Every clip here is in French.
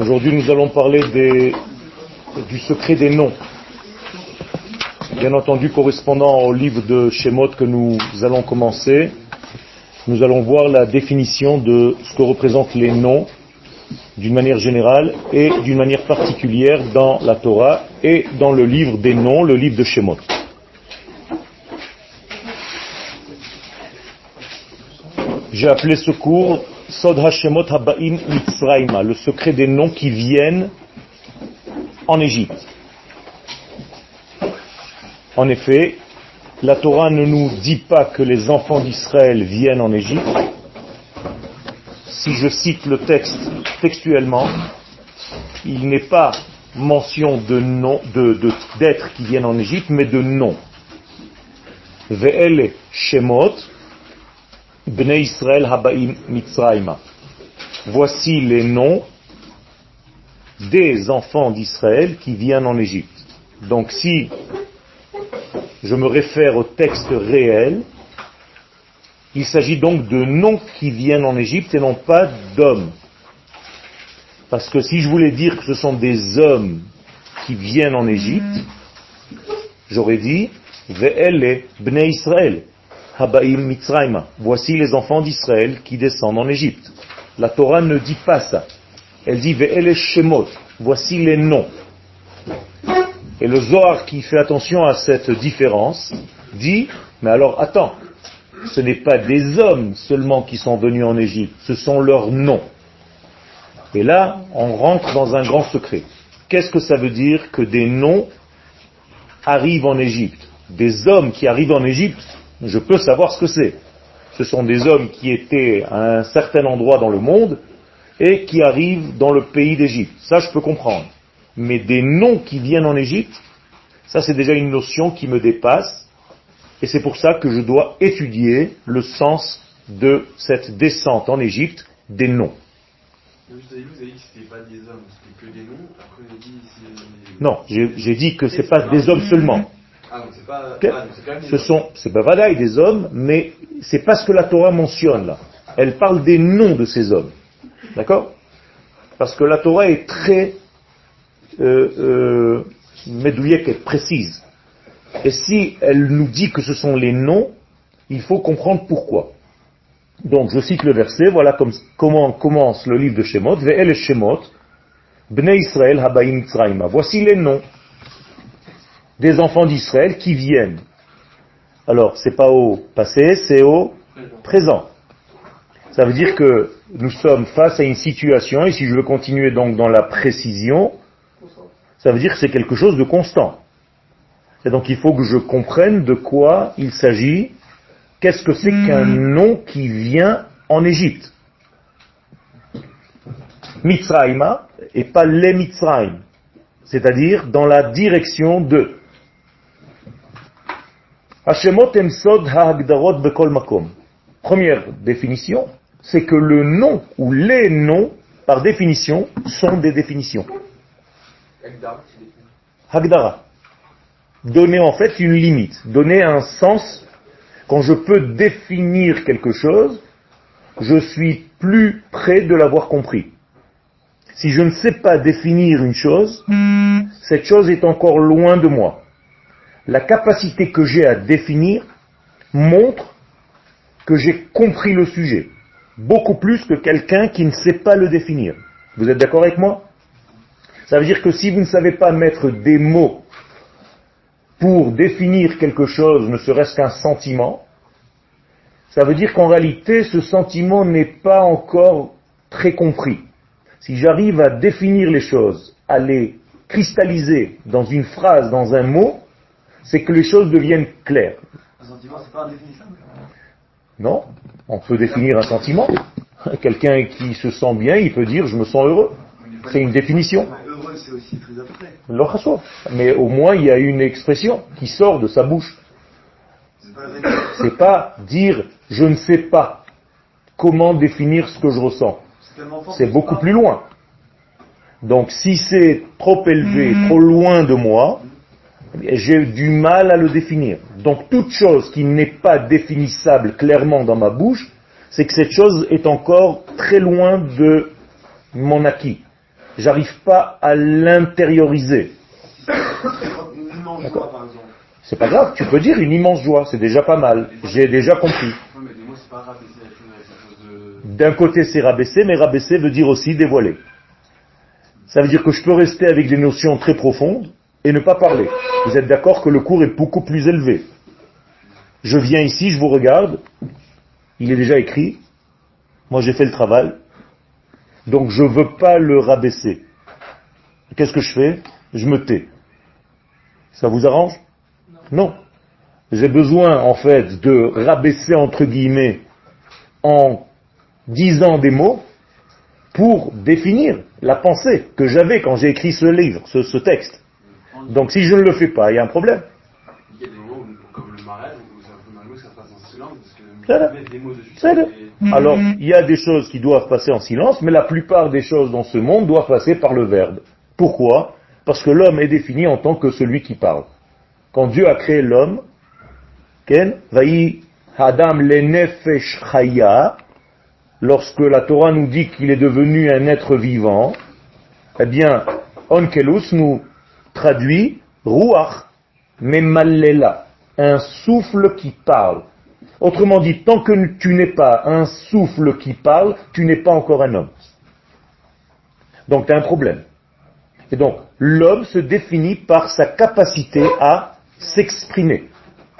Aujourd'hui, nous allons parler du secret des noms. Bien entendu, correspondant au livre de Shemot que nous allons commencer, nous allons voir la définition de ce que représentent les noms d'une manière générale et d'une manière particulière dans la Torah et dans le livre des noms, le livre de Shemot. J'ai appelé ce cours Sod Hashemot Habaim Mitzrayma, le secret des noms qui viennent en Égypte. En effet, la Torah ne nous dit pas que les enfants d'Israël viennent en Égypte. Si je cite le texte textuellement, il n'est pas mention de, d'êtres qui viennent en Égypte, mais de noms. Ve'ele Shemot, Bnei Israël Habaim Mitzrayma. Voici les noms des enfants d'Israël qui viennent en Égypte. Donc si je me réfère au texte réel, il s'agit donc de noms qui viennent en Égypte et non pas d'hommes. Parce que si je voulais dire que ce sont des hommes qui viennent en Égypte, j'aurais dit Ve'ele Bnei Israël. Habaim Mitzrayma. Voici les enfants d'Israël qui descendent en Égypte. La Torah ne dit pas ça. Elle dit Ve'ele Shemot. Voici les noms. Et le Zohar qui fait attention à cette différence dit, mais alors attends, ce n'est pas des hommes seulement qui sont venus en Égypte, ce sont leurs noms. Et là, on rentre dans un grand secret. Qu'est-ce que ça veut dire que des noms arrivent en Égypte? Des hommes qui arrivent en Égypte, je peux savoir ce que c'est. Ce sont des hommes qui étaient à un certain endroit dans le monde et qui arrivent dans le pays d'Égypte. Ça, je peux comprendre. Mais des noms qui viennent en Égypte, ça c'est déjà une notion qui me dépasse et c'est pour ça que je dois étudier le sens de cette descente en Égypte des noms. Non, j'ai dit que ce n'est pas des hommes seulement. Ah, ce sont, c'est pas des hommes, mais c'est pas ce que la Torah mentionne là. Elle parle des noms de ces hommes. D'accord? Parce que la Torah est très euh, euh, précise. Et si elle nous dit que ce sont les noms, il faut comprendre pourquoi. Donc je cite le verset, voilà comment commence le livre de Shemot, Ve'el Shemot, Bnei Israël Habaim Voici les noms des enfants d'Israël qui viennent. Alors, c'est pas au passé, c'est au présent. Ça veut dire que nous sommes face à une situation, et si je veux continuer donc dans la précision, ça veut dire que c'est quelque chose de constant. Et donc il faut que je comprenne de quoi il s'agit, qu'est-ce que c'est qu'un nom qui vient en Égypte? Mitzrayma, et pas les Mitzrayim, c'est-à-dire dans la direction de. Première définition, c'est que le nom ou les noms, par définition, sont des définitions. Hagdara. Donner en fait une limite, donner un sens. Quand je peux définir quelque chose, je suis plus près de l'avoir compris. Si je ne sais pas définir une chose, cette chose est encore loin de moi la capacité que j'ai à définir montre que j'ai compris le sujet, beaucoup plus que quelqu'un qui ne sait pas le définir. Vous êtes d'accord avec moi? Ça veut dire que si vous ne savez pas mettre des mots pour définir quelque chose, ne serait-ce qu'un sentiment, ça veut dire qu'en réalité, ce sentiment n'est pas encore très compris. Si j'arrive à définir les choses, à les cristalliser dans une phrase, dans un mot, c'est que les choses deviennent claires. Un sentiment, c'est pas indéfinissable Non, on peut définir un sentiment. Quelqu'un qui se sent bien, il peut dire je me sens heureux. C'est une définition. Heureux, c'est aussi très abstrait. Mais au moins, il y a une expression qui sort de sa bouche. C'est pas dire je ne sais pas comment définir ce que je ressens. C'est beaucoup plus loin. Donc si c'est trop élevé, trop loin de moi, j'ai du mal à le définir. Donc toute chose qui n'est pas définissable clairement dans ma bouche, c'est que cette chose est encore très loin de mon acquis. j'arrive pas à l'intérioriser. C'est pas grave, tu peux dire une immense joie, c'est déjà pas mal, j'ai déjà compris. D'un côté c'est rabaisser, mais rabaisser veut dire aussi dévoiler. Ça veut dire que je peux rester avec des notions très profondes et ne pas parler. Vous êtes d'accord que le cours est beaucoup plus élevé. Je viens ici, je vous regarde, il est déjà écrit, moi j'ai fait le travail, donc je ne veux pas le rabaisser. Qu'est-ce que je fais? Je me tais. Ça vous arrange? Non. J'ai besoin en fait de rabaisser entre guillemets en disant des mots pour définir la pensée que j'avais quand j'ai écrit ce livre, ce, ce texte. Donc si je ne le fais pas, il y a un problème. Il y a des moments où, comme le mariage, où c'est un peu malheureux que ça se passe en silence, parce que des mots c'est- Alors, il y a des choses qui doivent passer en silence, mais la plupart des choses dans ce monde doivent passer par le verbe. Pourquoi? Parce que l'homme est défini en tant que celui qui parle. Quand Dieu a créé l'homme, Ken, vaï Adam le nefesh chaya, lorsque la Torah nous dit qu'il est devenu un être vivant, eh bien, onkelus nous traduit ruach memallela, un souffle qui parle. Autrement dit, tant que tu n'es pas un souffle qui parle, tu n'es pas encore un homme. Donc tu as un problème. Et donc, l'homme se définit par sa capacité à s'exprimer,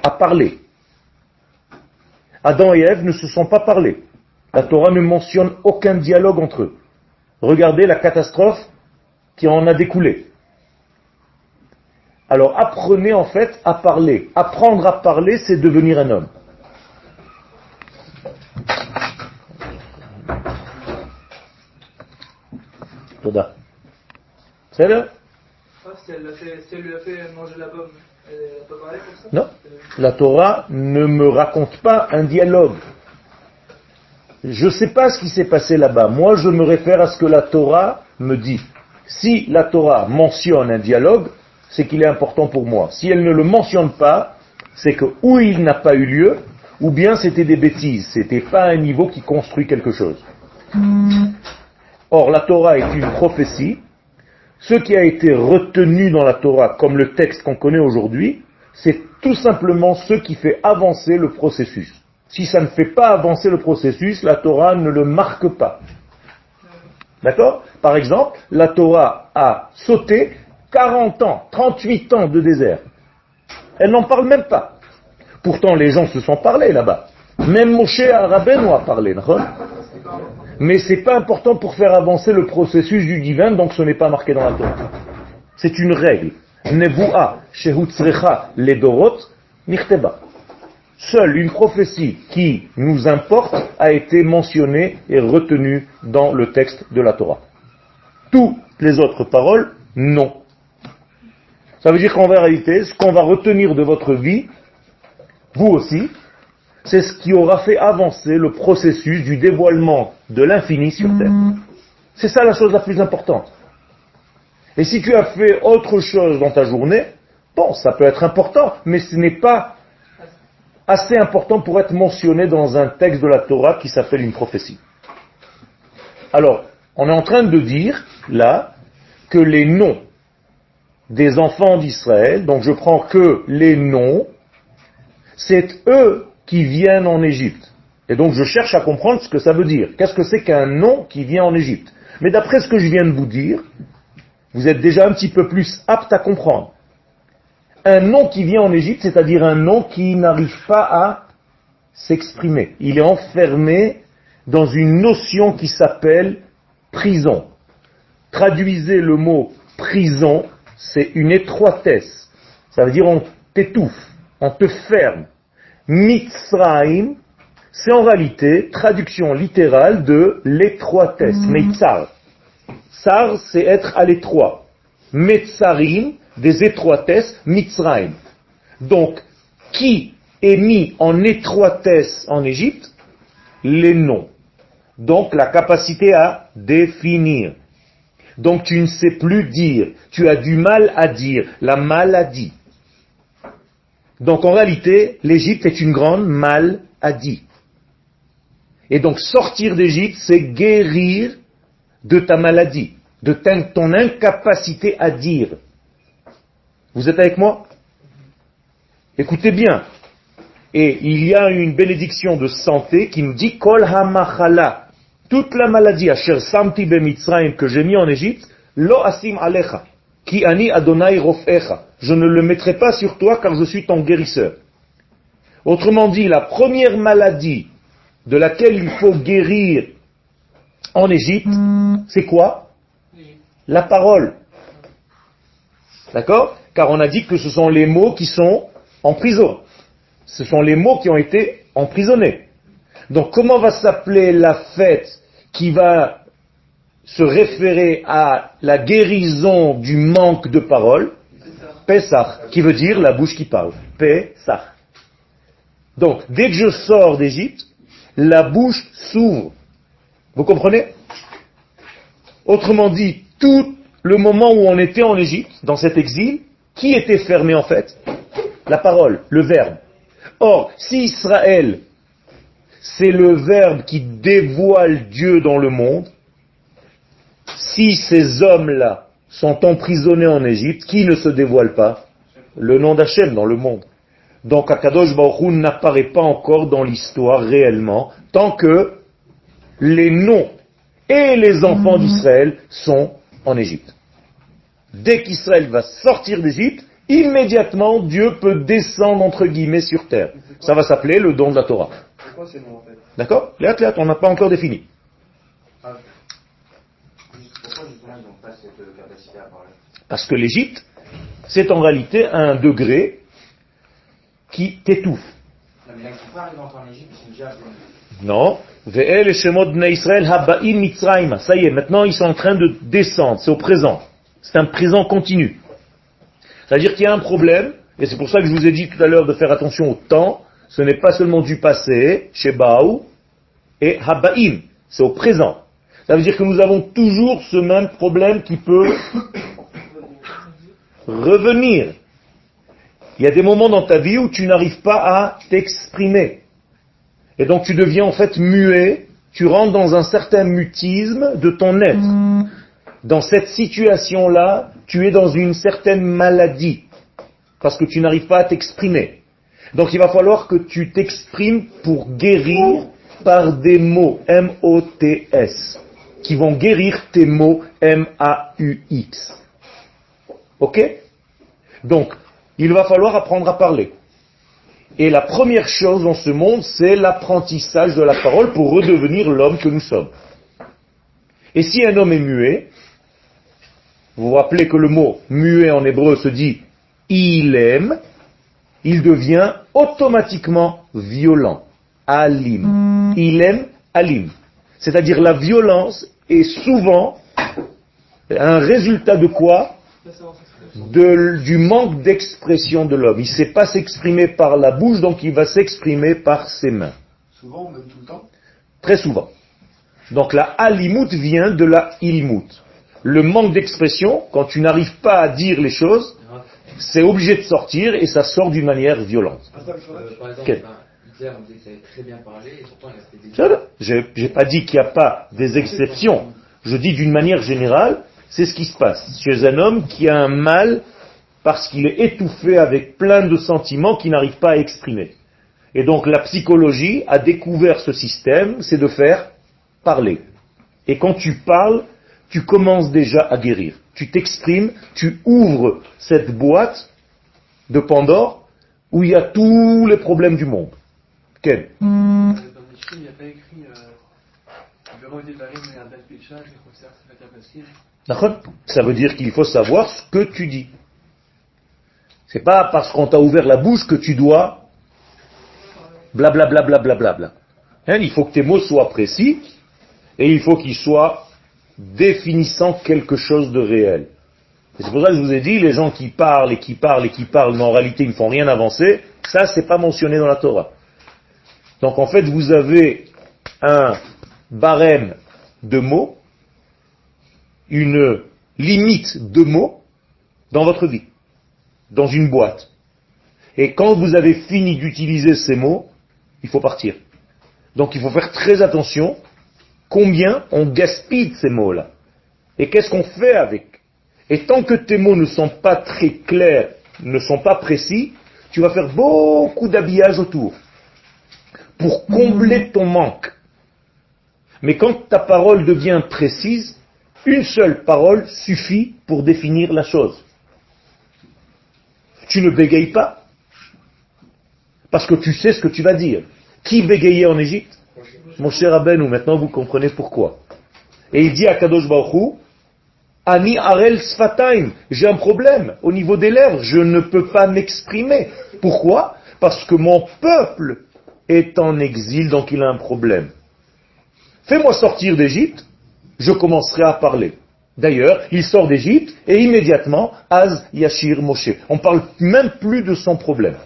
à parler. Adam et Ève ne se sont pas parlé. La Torah ne mentionne aucun dialogue entre eux. Regardez la catastrophe qui en a découlé. Alors apprenez en fait à parler. Apprendre à parler, c'est devenir un homme. Toda. C'est là si elle, l'a fait, si elle lui a fait manger la pomme, elle n'a pas parlé pour ça? Non. La Torah ne me raconte pas un dialogue. Je ne sais pas ce qui s'est passé là-bas. Moi, je me réfère à ce que la Torah me dit. Si la Torah mentionne un dialogue, c'est qu'il est important pour moi. Si elle ne le mentionne pas, c'est que ou il n'a pas eu lieu, ou bien c'était des bêtises. C'était pas un niveau qui construit quelque chose. Or, la Torah est une prophétie. Ce qui a été retenu dans la Torah comme le texte qu'on connaît aujourd'hui, c'est tout simplement ce qui fait avancer le processus. Si ça ne fait pas avancer le processus, la Torah ne le marque pas. D'accord? Par exemple, la Torah a sauté 40 ans, 38 ans de désert. Elle n'en parle même pas. Pourtant, les gens se sont parlé là-bas. Même Moshe Rabbeinu a parlé. Mais c'est pas important pour faire avancer le processus du divin, donc ce n'est pas marqué dans la Torah. C'est une règle. Shehutzrecha ledorot nichteba. Seule une prophétie qui nous importe a été mentionnée et retenue dans le texte de la Torah. Toutes les autres paroles, non. Ça veut dire qu'en réalité, ce qu'on va retenir de votre vie, vous aussi, c'est ce qui aura fait avancer le processus du dévoilement de l'infini sur Terre. C'est ça la chose la plus importante. Et si tu as fait autre chose dans ta journée, bon, ça peut être important, mais ce n'est pas assez important pour être mentionné dans un texte de la Torah qui s'appelle une prophétie. Alors, on est en train de dire, là, que les noms des enfants d'Israël, donc je prends que les noms, c'est eux qui viennent en Égypte. Et donc je cherche à comprendre ce que ça veut dire. Qu'est-ce que c'est qu'un nom qui vient en Égypte? Mais d'après ce que je viens de vous dire, vous êtes déjà un petit peu plus apte à comprendre. Un nom qui vient en Égypte, c'est-à-dire un nom qui n'arrive pas à s'exprimer. Il est enfermé dans une notion qui s'appelle prison. Traduisez le mot prison, c'est une étroitesse. Ça veut dire on t'étouffe, on te ferme. Mitzraim, c'est en réalité traduction littérale de l'étroitesse, Meitzar. Sar, c'est être à l'étroit. Metzarim, des étroitesses, Mitzraim. Donc, qui est mis en étroitesse en Égypte? Les noms. Donc, la capacité à définir. Donc, tu ne sais plus dire. Tu as du mal à dire. La maladie. Donc, en réalité, l'Égypte est une grande maladie. Et donc, sortir d'Égypte, c'est guérir de ta maladie. de ton incapacité à dire. Vous êtes avec moi? Écoutez bien. Et il y a une bénédiction de santé qui nous dit Kol hamachala, toute la maladie, asher samti bemitzrayim, que j'ai mis en Égypte, lo asim alecha, ki ani adonai rofecha. Je ne le mettrai pas sur toi car je suis ton guérisseur. Autrement dit, la première maladie de laquelle il faut guérir en Égypte, c'est quoi? La parole. D'accord? Car on a dit que ce sont les mots qui sont en prison. Ce sont les mots qui ont été emprisonnés. Donc comment va s'appeler la fête qui va se référer à la guérison du manque de parole? Pessah, qui veut dire la bouche qui parle. Pessah. Donc, dès que je sors d'Égypte, la bouche s'ouvre. Vous comprenez? Autrement dit, tout le moment où on était en Égypte, dans cet exil, qui était fermé en fait? La parole, le verbe. Or, si Israël, c'est le verbe qui dévoile Dieu dans le monde, si ces hommes-là sont emprisonnés en Égypte, qui ne se dévoile pas Le nom d'Hachem dans le monde. Donc Akadosh Baruch n'apparaît pas encore dans l'histoire réellement, tant que les noms et les enfants d'Israël sont en Égypte. Dès qu'Israël va sortir d'Égypte, immédiatement Dieu peut descendre entre guillemets sur terre. Ça va s'appeler le don de la Torah. D'accord Les athlètes, on n'a pas encore défini. Parce que l'Égypte, c'est en réalité un degré qui t'étouffe. Non. Ça y est, maintenant ils sont en train de descendre, c'est au présent. C'est un présent continu. C'est-à-dire qu'il y a un problème, et c'est pour ça que je vous ai dit tout à l'heure de faire attention au temps, ce n'est pas seulement du passé, chez Baou, et Haba'im, c'est au présent. Ça veut dire que nous avons toujours ce même problème qui peut revenir. Il y a des moments dans ta vie où tu n'arrives pas à t'exprimer. Et donc tu deviens en fait muet, tu rentres dans un certain mutisme de ton être. Dans cette situation-là, tu es dans une certaine maladie, parce que tu n'arrives pas à t'exprimer. Donc il va falloir que tu t'exprimes pour guérir par des mots M-O-T-S, qui vont guérir tes mots M-A-U-X. Ok? Donc, il va falloir apprendre à parler. Et la première chose dans ce monde, c'est l'apprentissage de la parole pour redevenir l'homme que nous sommes. Et si un homme est muet, vous vous rappelez que le mot muet en hébreu se dit il aime, il devient automatiquement violent. Alim. Il aime alim. C'est-à-dire la violence est souvent un résultat de quoi? Du manque d'expression de l'homme. Il ne sait pas s'exprimer par la bouche, donc il va s'exprimer par ses mains. Souvent, même tout le temps? Très souvent. Donc la alimut vient de la ilmut. Le manque d'expression, quand tu n'arrives pas à dire les choses, c'est obligé de sortir et ça sort d'une manière violente. Je n'ai pas dit qu'il n'y a pas des exceptions. Je dis d'une manière générale, c'est ce qui se passe chez un homme qui a un mal parce qu'il est étouffé avec plein de sentiments qu'il n'arrive pas à exprimer. Et donc la psychologie a découvert ce système, c'est de faire parler. Et quand tu parles, tu commences déjà à guérir. Tu t'exprimes, tu ouvres cette boîte de Pandore où il y a tous les problèmes du monde. Quel ça veut dire qu'il faut savoir ce que tu dis. C'est pas parce qu'on t'a ouvert la bouche que tu dois blablabla. Bla bla bla bla hein, il faut que tes mots soient précis et il faut qu'ils soient définissant quelque chose de réel. c'est pour ça que je vous ai dit, les gens qui parlent et qui parlent et qui parlent, mais en réalité ils ne font rien avancer, ça c'est pas mentionné dans la Torah. Donc en fait vous avez un barème de mots une limite de mots dans votre vie, dans une boîte. Et quand vous avez fini d'utiliser ces mots, il faut partir. Donc il faut faire très attention combien on gaspille ces mots-là. Et qu'est-ce qu'on fait avec Et tant que tes mots ne sont pas très clairs, ne sont pas précis, tu vas faire beaucoup d'habillage autour pour combler ton manque. Mais quand ta parole devient précise, une seule parole suffit pour définir la chose. Tu ne bégayes pas, parce que tu sais ce que tu vas dire. Qui bégayait en Égypte? Mon cher Abenou, maintenant vous comprenez pourquoi. Et il dit à Kadosh Baruch Ani Arel Sfataim, j'ai un problème au niveau des lèvres, je ne peux pas m'exprimer. Pourquoi? Parce que mon peuple est en exil, donc il a un problème. Fais-moi sortir d'Égypte, je commencerai à parler. D'ailleurs, il sort d'Égypte et immédiatement, Az Yashir Moshe. On ne parle même plus de son problème.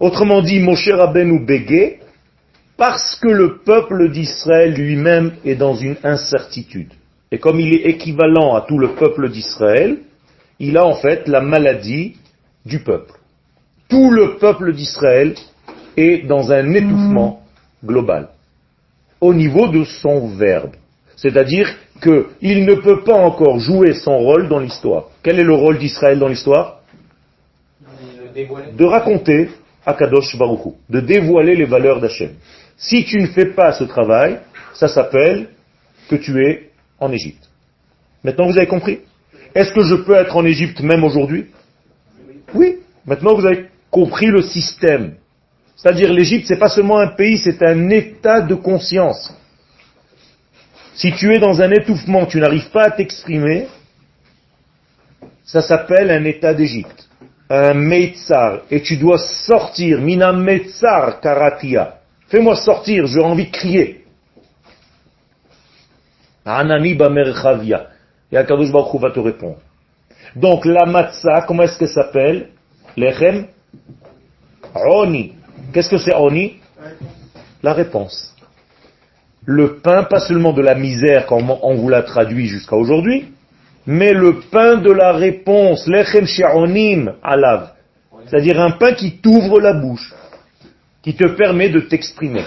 Autrement dit, Moshe Rabbeinu Bégué, parce que le peuple d'Israël lui-même est dans une incertitude. Et comme il est équivalent à tout le peuple d'Israël, il a en fait la maladie du peuple. Tout le peuple d'Israël est dans un étouffement global au niveau de son verbe. C'est-à-dire qu'il ne peut pas encore jouer son rôle dans l'histoire. Quel est le rôle d'Israël dans l'histoire? De raconter Akadosh Baruchu, de dévoiler les valeurs d'Hachem. Si tu ne fais pas ce travail, ça s'appelle que tu es en Égypte. Maintenant vous avez compris? Est-ce que je peux être en Égypte même aujourd'hui? Oui. Maintenant vous avez compris le système. C'est-à-dire l'Égypte, c'est pas seulement un pays, c'est un état de conscience. Si tu es dans un étouffement, tu n'arrives pas à t'exprimer, ça s'appelle un état d'Égypte, un Meitzar, et tu dois sortir, mina Meitzar karatia. Fais-moi sortir, j'ai envie de crier. Anani bamerchavia. Et Akadosh Baruch va te répondre. Donc la matzah, comment est-ce qu'elle s'appelle? Lechem? Oni. Qu'est-ce que c'est Oni? La réponse. Le pain, pas seulement de la misère, comme on vous l'a traduit jusqu'à aujourd'hui, mais le pain de la réponse, lechem shi'onim alav. C'est-à-dire un pain qui t'ouvre la bouche, qui te permet de t'exprimer.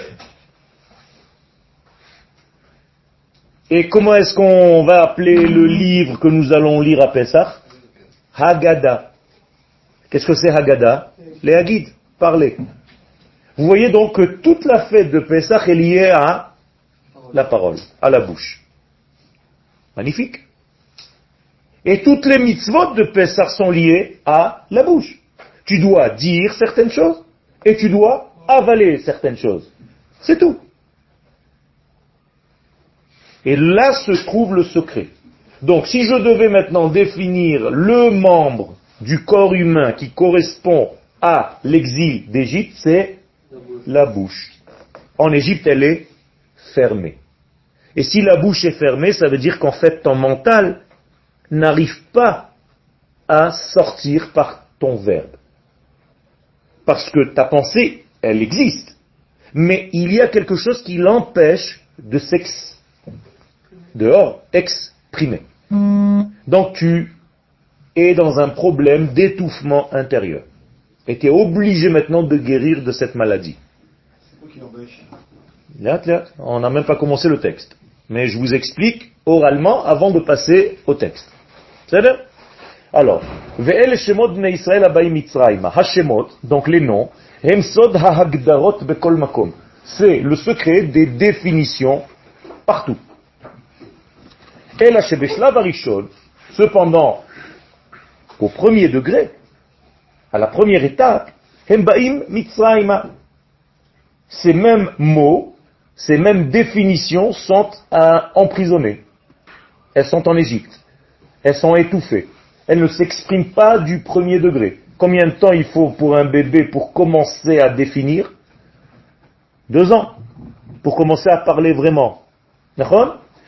Et comment est-ce qu'on va appeler le livre que nous allons lire à Pessah Haggadah. Qu'est-ce que c'est Haggadah? Les Haggids, parler. Vous voyez donc que toute la fête de Pessah est liée à la parole, à la bouche. Magnifique. Et toutes les mitzvot de Pessah sont liées à la bouche. Tu dois dire certaines choses et tu dois avaler certaines choses. C'est tout. Et là se trouve le secret. Donc si je devais maintenant définir le membre du corps humain qui correspond à l'exil d'Égypte, c'est la bouche. En Égypte, elle est fermée. Et si la bouche est fermée, ça veut dire qu'en fait, ton mental n'arrive pas à sortir par ton verbe. Parce que ta pensée, elle existe. Mais il y a quelque chose qui l'empêche de s'exprimer dehors, exprimer. Donc tu es dans un problème d'étouffement intérieur. Et tu es obligé maintenant de guérir de cette maladie. On n'a même pas commencé le texte. Mais je vous explique oralement avant de passer au texte. C'est Alors, donc les noms, c'est le secret des définitions partout. Cependant, au premier degré, à la première étape, ces mêmes mots, ces mêmes définitions sont emprisonnées. Elles sont en Égypte. Elles sont étouffées. Elles ne s'expriment pas du premier degré. Combien de temps il faut pour un bébé pour commencer à définir? Deux ans. Pour commencer à parler vraiment.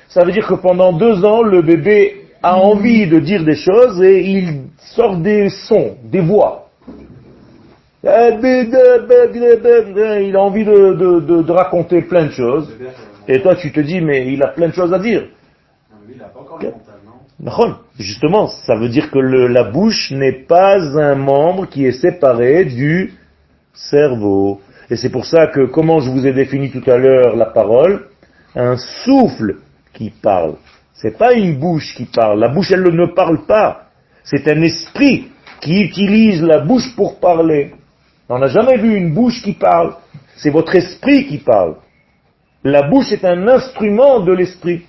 Ça veut dire que pendant deux ans, le bébé a envie de dire des choses et il sort des sons, des voix. Il a envie de, raconter plein de choses. Et toi, tu te dis, mais il a plein de choses à dire. Justement, ça veut dire que la bouche n'est pas un membre qui est séparé du cerveau. Et c'est pour ça que, comment je vous ai défini tout à l'heure la parole, un souffle qui parle. C'est pas une bouche qui parle. La bouche, elle ne parle pas. C'est un esprit qui utilise la bouche pour parler. On n'a jamais vu une bouche qui parle. C'est votre esprit qui parle. La bouche est un instrument de l'esprit.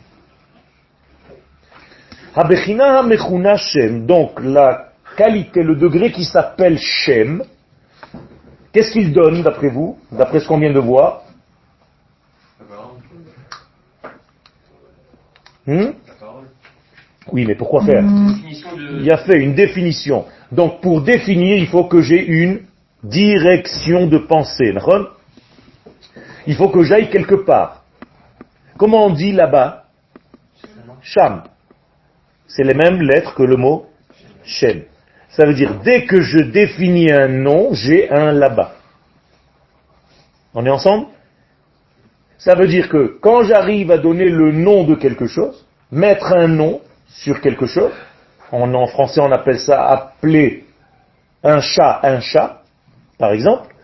Shem. Donc la qualité, le degré qui s'appelle Shem, qu'est-ce qu'il donne d'après vous, d'après ce qu'on vient de voir? Hmm? Oui, mais pourquoi faire? Il a fait une définition. Donc pour définir, il faut que j'ai une direction de pensée. Il faut que j'aille quelque part. Comment on dit là-bas? Sham. C'est les mêmes lettres que le mot Shem. Ça veut dire, dès que je définis un nom, j'ai un là-bas. On est ensemble? Ça veut dire que quand j'arrive à donner le nom de quelque chose, mettre un nom, sur quelque chose. En, en français, on appelle ça appeler un chat un chat, par exemple.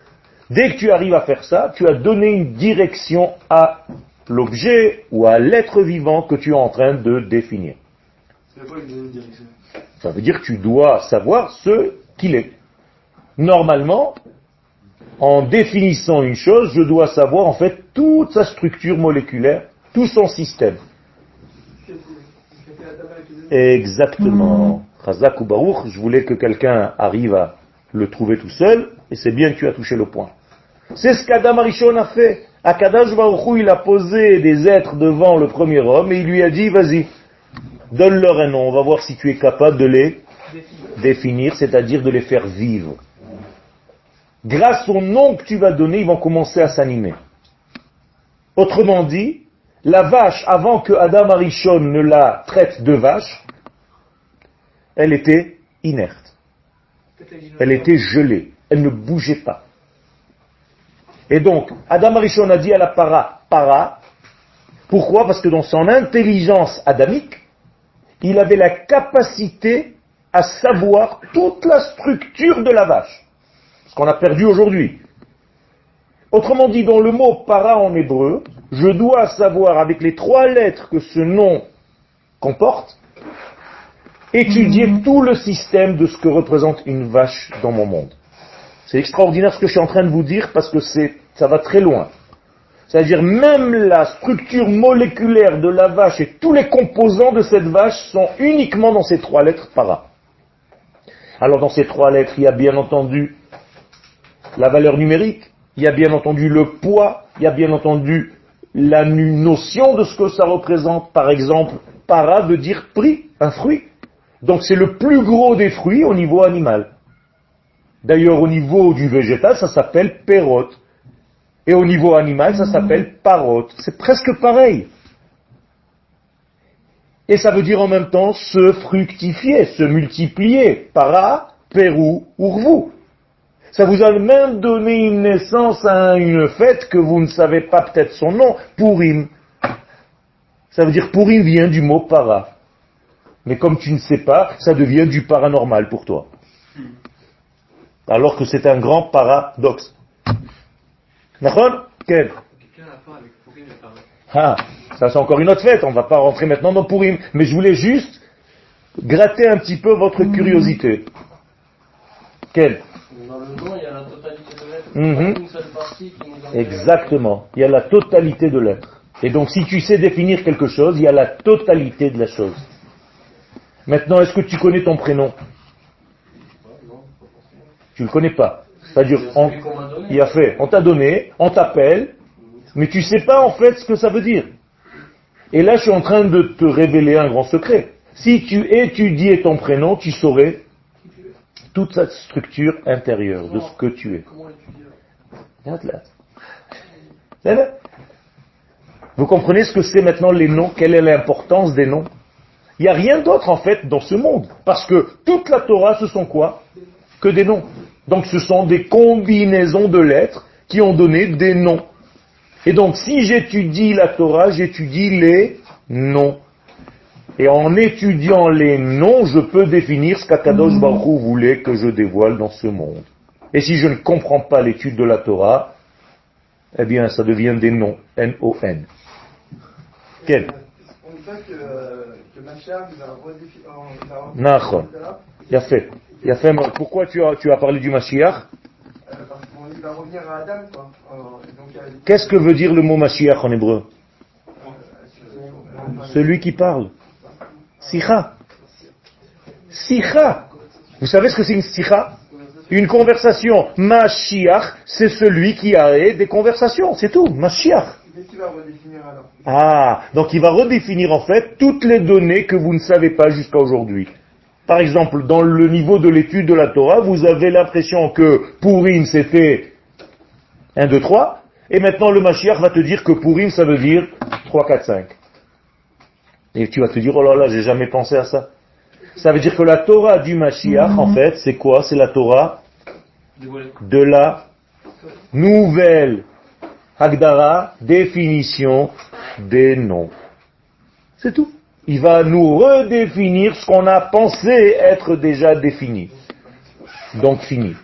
Dès que tu arrives à faire ça, tu as donné une direction à l'objet ou à l'être vivant que tu es en train de définir. Ça veut dire que tu dois savoir ce qu'il est. Normalement, en définissant une chose, je dois savoir en fait toute sa structure moléculaire, tout son système. Exactement. Chazak ou je voulais que quelqu'un arrive à le trouver tout seul, et c'est bien que tu as touché le point. C'est ce qu'Adam Arishon a fait. Akadash Baruch il a posé des êtres devant le premier homme, et il lui a dit, vas-y, donne-leur un nom, on va voir si tu es capable de les définir, c'est-à-dire de les faire vivre. Grâce au nom que tu vas donner, ils vont commencer à s'animer. Autrement dit, la vache, avant que Adam Arishon ne la traite de vache, elle était inerte. Elle était gelée. Elle ne bougeait pas. Et donc, Adam Arishon a dit à la para, para. Pourquoi? Parce que dans son intelligence adamique, il avait la capacité à savoir toute la structure de la vache. Ce qu'on a perdu aujourd'hui. Autrement dit, dans le mot para en hébreu, je dois savoir avec les trois lettres que ce nom comporte, étudier mhm. tout le système de ce que représente une vache dans mon monde. C'est extraordinaire ce que je suis en train de vous dire parce que c'est, ça va très loin. C'est-à-dire même la structure moléculaire de la vache et tous les composants de cette vache sont uniquement dans ces trois lettres para. Alors dans ces trois lettres, il y a bien entendu la valeur numérique, il y a bien entendu le poids, il y a bien entendu la notion de ce que ça représente. Par exemple, para veut dire prix, un fruit. Donc c'est le plus gros des fruits au niveau animal. D'ailleurs, au niveau du végétal, ça s'appelle pérote. Et au niveau animal, ça s'appelle parote. C'est presque pareil. Et ça veut dire en même temps se fructifier, se multiplier. Para, pérou, urvu. Ça vous a même donné une naissance à une fête que vous ne savez pas peut-être son nom, Purim. Ça veut dire Purim vient du mot para. Mais comme tu ne sais pas, ça devient du paranormal pour toi. Alors que c'est un grand paradoxe. D'accord Quel Ah, ça c'est encore une autre fête, on ne va pas rentrer maintenant dans Purim. Mais je voulais juste gratter un petit peu votre curiosité. Quel Mhm. Exactement. Il y a la totalité de l'être. Et donc si tu sais définir quelque chose, il y a la totalité de la chose. Maintenant, est-ce que tu connais ton prénom? Tu ne le connais pas? C'est-à-dire, on, il a fait, on t'a donné, on t'appelle, mais tu ne sais pas en fait ce que ça veut dire. Et là, je suis en train de te révéler un grand secret. Si tu étudiais ton prénom, tu saurais toute cette structure intérieure de ce que tu es. Vous comprenez ce que c'est maintenant les noms? Quelle est l'importance des noms? Il n'y a rien d'autre en fait dans ce monde. Parce que toute la Torah, ce sont quoi? Que des noms. Donc ce sont des combinaisons de lettres qui ont donné des noms. Et donc si j'étudie la Torah, j'étudie les noms. Et en étudiant les noms, je peux définir ce qu'Akadosh mm. Baruch voulait que je dévoile dans ce monde. Et si je ne comprends pas l'étude de la Torah, eh bien, ça devient des noms. N-O-N. Quel? On dit pas que Mashiach va redéfinir. Nachon. Il a. Il a fait. Pourquoi tu as, tu as parlé du Mashiach? Qu'est-ce que veut dire le mot Mashiach en hébreu? Celui qui parle. Sicha. Sicha. Vous savez ce que c'est une sicha? Une conversation. Mashiach, c'est celui qui a des conversations. C'est tout. Mashiach. Ah, donc il va redéfinir en fait toutes les données que vous ne savez pas jusqu'à aujourd'hui. Par exemple, dans le niveau de l'étude de la Torah, vous avez l'impression que Purim c'était 1, 2, 3, et maintenant le Mashiach va te dire que Purim ça veut dire 3, 4, 5. Et tu vas te dire, oh là là, j'ai jamais pensé à ça. Ça veut dire que la Torah du Mashiach, en fait, c'est quoi? C'est la Torah de la nouvelle Hagdara, définition des noms. C'est tout. Il va nous redéfinir ce qu'on a pensé être déjà défini. Donc fini.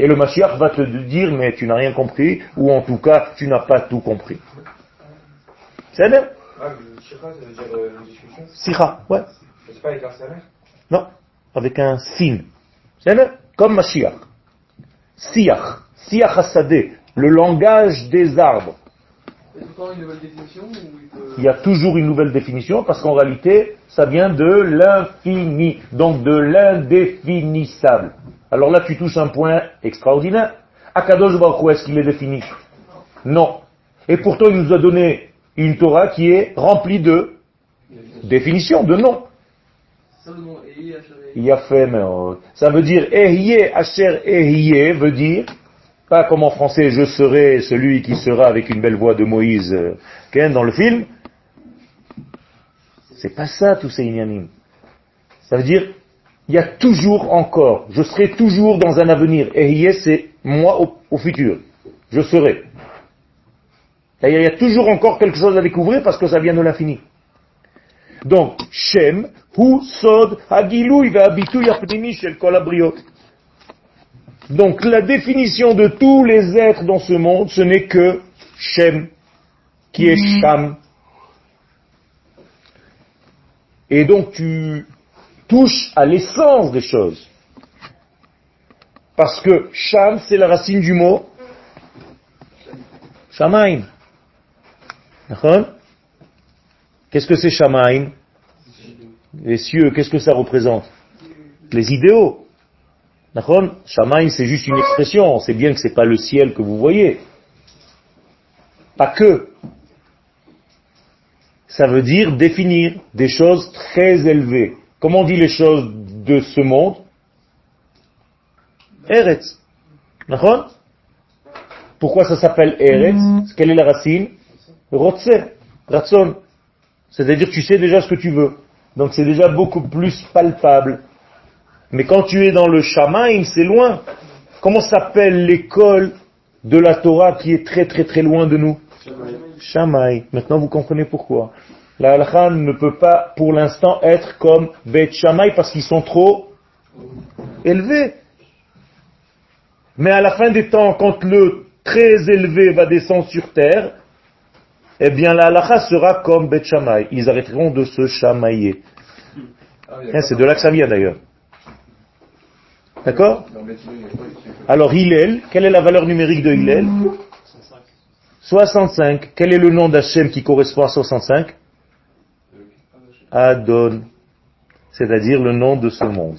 Et le Mashiach va te dire, mais tu n'as rien compris, ou en tout cas, tu n'as pas tout compris. C'est bien Ah, euh, Sira, ouais. C'est pas avec un Non, avec un sin. C'est bien Comme Mashiach. Siach. Siach Hasadeh. Le langage des arbres. Il y a toujours une nouvelle définition parce qu'en réalité, ça vient de l'infini, donc de l'indéfinissable. Alors là, tu touches un point extraordinaire. Akadosh Baruch est-ce qu'il est défini? Non. Et pourtant, il nous a donné une Torah qui est remplie de définitions, de noms. Ça euh, ça veut dire Ehyeh Asher Ehyeh veut dire pas comme en français je serai celui qui sera avec une belle voix de Moïse euh, Ken dans le film. C'est pas ça tous ces inyanim. Ça veut dire il y a toujours encore, je serai toujours dans un avenir. Ehyeh c'est moi au, futur. Je serai. C'est-à-dire, il y a toujours encore quelque chose à découvrir parce que ça vient de l'infini. Donc, Shem, Hu, Sod, Hagilui, Ve'abitui, Apnimi, Shel Kol Abriot. Donc, la définition de tous les êtres dans ce monde, ce n'est que Shem, qui est Sham. Et donc, tu touches à l'essence des choses. Parce que Sham, c'est la racine du mot Shamaim. D'accord? Qu'est-ce que c'est Shamaim? Les cieux, qu'est-ce que ça représente? Les idéaux. Shamaim, c'est juste une expression. On sait bien que c'est pas le ciel que vous voyez. Pas que. Ça veut dire définir des choses très élevées. Comment on dit les choses de ce monde? Eretz. Pourquoi ça s'appelle Eretz? Quelle est la racine? Rotse, Ratson. C'est-à-dire tu sais déjà ce que tu veux. Donc c'est déjà beaucoup plus palpable. Mais quand tu es dans le Shamaim, c'est loin. Comment s'appelle l'école de la Torah qui est très très très loin de nous? Shamaï. Maintenant vous comprenez pourquoi. La halakha ne peut pas pour l'instant être comme Bet Shamaï parce qu'ils sont trop élevés. Mais à la fin des temps, quand le très élevé va descendre sur terre, eh bien la halakha sera comme Bet Shammai. Ils arrêteront de se chamailler. Hein, C'est de là que ça vient d'ailleurs. D'accord Alors Hillel, quelle est la valeur numérique de Hillel 65. Quel est le nom d'Hachem qui correspond à 65 Adon. C'est-à-dire le nom de ce monde.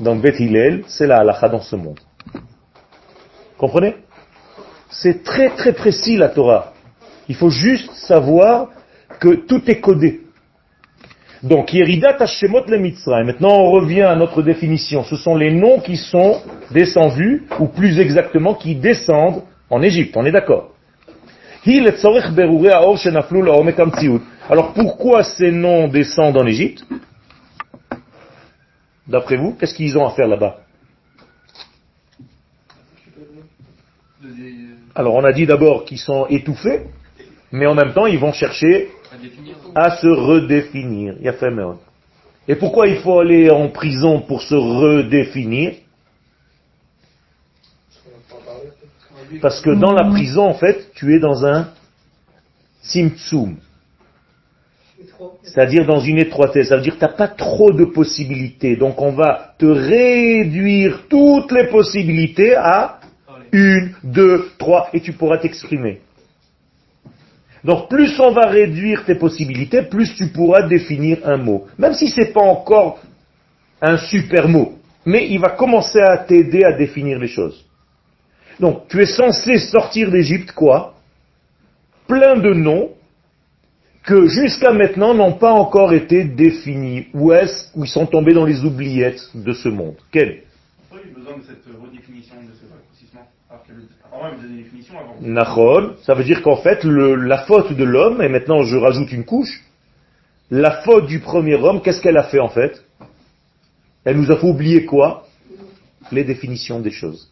Donc Bet Hillel, c'est la halakha dans ce monde. Comprenez? C'est très très précis la Torah. Il faut juste savoir que tout est codé. Donc, Yeridat Hashemot le Mitzrayim. Maintenant, on revient à notre définition. Ce sont les noms qui sont descendus, ou plus exactement, qui descendent en Égypte. On est d'accord. Alors, pourquoi ces noms descendent en Égypte? D'après vous, qu'est-ce qu'ils ont à faire là-bas? Alors, on a dit d'abord qu'ils sont étouffés, mais en même temps, ils vont chercher à se redéfinir. Il y a fait meod. Et pourquoi il faut aller en prison pour se redéfinir? Parce que dans la prison, en fait, tu es dans un simtsum. C'est-à-dire dans une étroitesse, ça veut dire que tu n'as pas trop de possibilités. Donc on va te réduire toutes les possibilités à une, deux, trois, et tu pourras t'exprimer. Donc plus on va réduire tes possibilités, plus tu pourras définir un mot. Même si ce n'est pas encore un super mot, mais il va commencer à t'aider à définir les choses. Donc tu es censé sortir d'Égypte quoi? Plein de noms que jusqu'à maintenant n'ont pas encore été définis. Où est-ce où ils sont tombés dans les oubliettes de ce monde? Quel Nachol, ça veut dire qu'en fait, le- la faute de l'homme, et maintenant je rajoute une couche, la faute du premier homme, qu'est-ce qu'elle a fait en fait? Elle nous a fait oublier quoi? Les définitions des choses.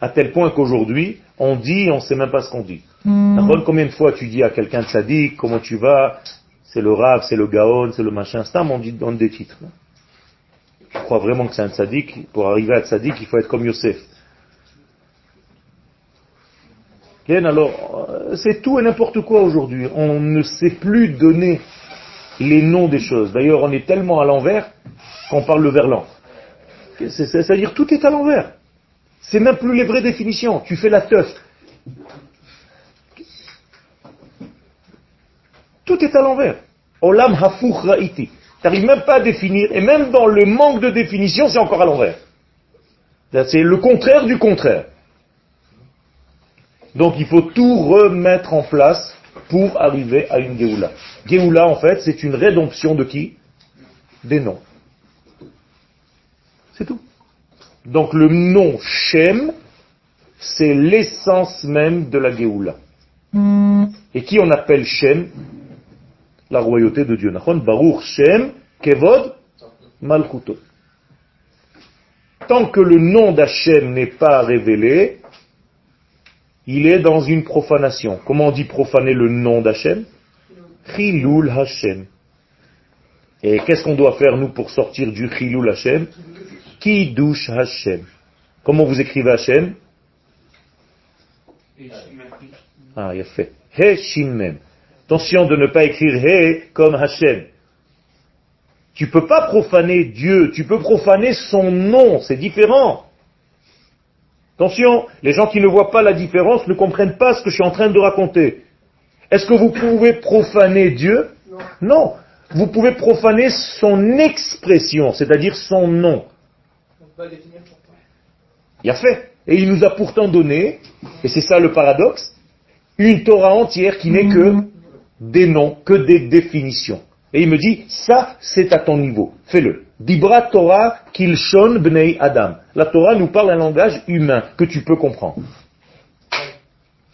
À tel point qu'aujourd'hui, on dit, on ne sait même pas ce qu'on dit. Nachol, combien de fois tu dis à quelqu'un de sadique, comment tu vas? C'est le rave, c'est le gaon, c'est le machin. C'est on dit donne des titres. Tu crois vraiment que c'est un sadique Pour arriver à être sadique, il faut être comme Yosef. Bien, alors, euh, c'est tout et n'importe quoi aujourd'hui. On ne sait plus donner les noms des choses. D'ailleurs, on est tellement à l'envers qu'on parle le verlan. C'est- c'est- C'est-à-dire, tout est à l'envers. C'est même plus les vraies définitions. Tu fais la teuf. Tout est à l'envers. Olam hafouch ra'iti. Tu n'arrives même pas à définir, et même dans le manque de définition, c'est encore à l'envers. C'est le contraire du contraire. Donc il faut tout remettre en place pour arriver à une Géoula. Géoula, en fait, c'est une rédemption de qui? Des noms. C'est tout. Donc le nom Shem, c'est l'essence même de la Géoula. Et qui on appelle Shem? La royauté de Dieu. Nachon, Baruch Shem, Kevod, Malchuto. Tant que le nom d'Hachem n'est pas révélé, il est dans une profanation. Comment on dit profaner le nom d'Hachem? Chilul Hashem. Et qu'est-ce qu'on doit faire, nous, pour sortir du Chilul Hashem? Kiddush Hashem. Comment vous écrivez Hashem? Ah, il a fait. He Shimem. Attention de ne pas écrire He comme Hashem. Tu peux pas profaner Dieu, tu peux profaner son nom, c'est différent. Attention, les gens qui ne voient pas la différence ne comprennent pas ce que je suis en train de raconter. Est-ce que vous pouvez profaner Dieu? Non. Vous pouvez profaner son expression, c'est-à-dire son nom. Il a fait. Et il nous a pourtant donné, et c'est ça le paradoxe, une Torah entière qui n'est que des noms, que des définitions. Et il me dit, ça, c'est à ton niveau. Fais-le. Dibra Torah kilshon bnei Adam. La Torah nous parle un langage humain que tu peux comprendre.